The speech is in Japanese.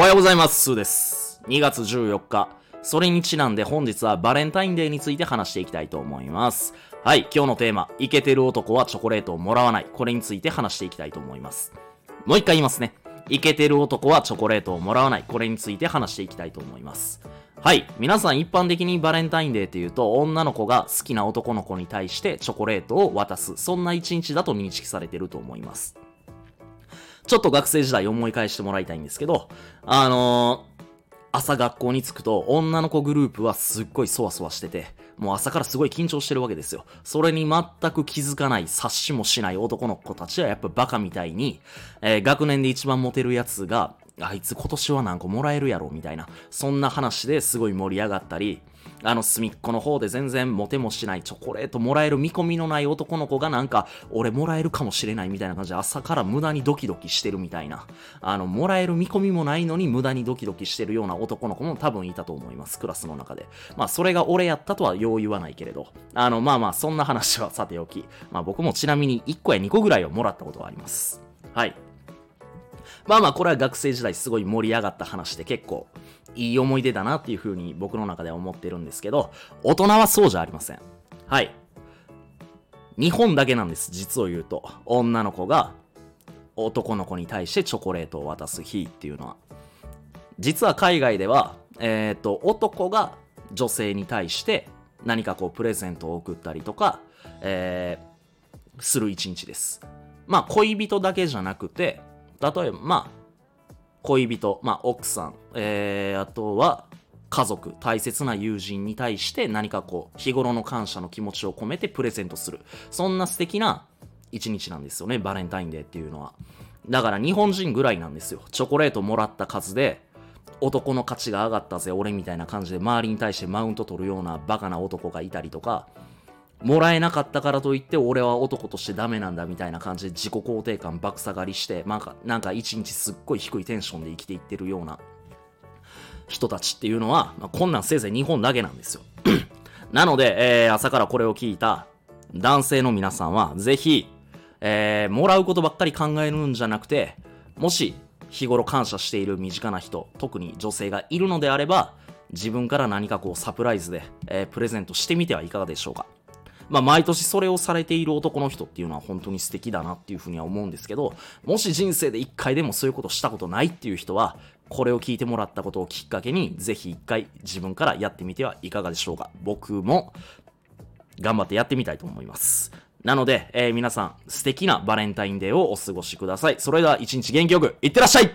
おはようございます。スーです。2月14日。それにちなんで本日はバレンタインデーについて話していきたいと思います。はい、今日のテーマ、イケてる男はチョコレートをもらわない。これについて話していきたいと思います。もう一回言いますね。イケてる男はチョコレートをもらわない。これについて話していきたいと思います。はい。皆さん一般的にバレンタインデーっていうと、女の子が好きな男の子に対してチョコレートを渡す。そんな一日だと認識されてると思います。ちょっと学生時代思い返してもらいたいんですけど、あのー、朝学校に着くと女の子グループはすっごいそわそわしてて、もう朝からすごい緊張してるわけですよ。それに全く気づかない、察しもしない男の子たちはやっぱバカみたいに、えー、学年で一番モテるやつが、あいつ今年は何個もらえるやろ、みたいな、そんな話ですごい盛り上がったり、あの隅っこの方で全然モテもしないチョコレートもらえる見込みのない男の子がなんか、俺もらえるかもしれないみたいな感じで朝から無駄にドキドキしてるみたいな。あの、もらえる見込みもないのに無駄にドキドキしてるような男の子も多分いたと思います、クラスの中で。まあ、それが俺やったとはよう言わないけれど。あの、まあまあ、そんな話はさておき。まあ僕もちなみに1個や2個ぐらいをもらったことがあります。はい。まあまあ、これは学生時代すごい盛り上がった話で結構いい思い出だなっていう風に僕の中では思ってるんですけど、大人はそうじゃありません。はい。日本だけなんです、実を言うと。女の子が男の子に対してチョコレートを渡す日っていうのは。実は海外では、えっ、と、男が女性に対して何かこうプレゼントを送ったりとか、えー、する一日です。まあ恋人だけじゃなくて、例えば、まあ、恋人、まあ、奥さん、えー、あとは、家族、大切な友人に対して何かこう、日頃の感謝の気持ちを込めてプレゼントする。そんな素敵な一日なんですよね、バレンタインデーっていうのは。だから日本人ぐらいなんですよ。チョコレートもらった数で、男の価値が上がったぜ、俺みたいな感じで周りに対してマウント取るようなバカな男がいたりとか、もらえなかったからといって俺は男としてダメなんだみたいな感じで自己肯定感爆下がりして、なんか、なんか一日すっごい低いテンションで生きていってるような人たちっていうのは、まあ、こんなんせいぜい日本だけなんですよ。なので、えー、朝からこれを聞いた男性の皆さんは、ぜひ、えー、もらうことばっかり考えるんじゃなくて、もし日頃感謝している身近な人、特に女性がいるのであれば、自分から何かこうサプライズで、えー、プレゼントしてみてはいかがでしょうか。まあ、毎年それをされている男の人っていうのは本当に素敵だなっていうふうには思うんですけど、もし人生で一回でもそういうことしたことないっていう人は、これを聞いてもらったことをきっかけに、ぜひ一回自分からやってみてはいかがでしょうか。僕も頑張ってやってみたいと思います。なので、えー、皆さん素敵なバレンタインデーをお過ごしください。それでは一日元気よく、いってらっしゃい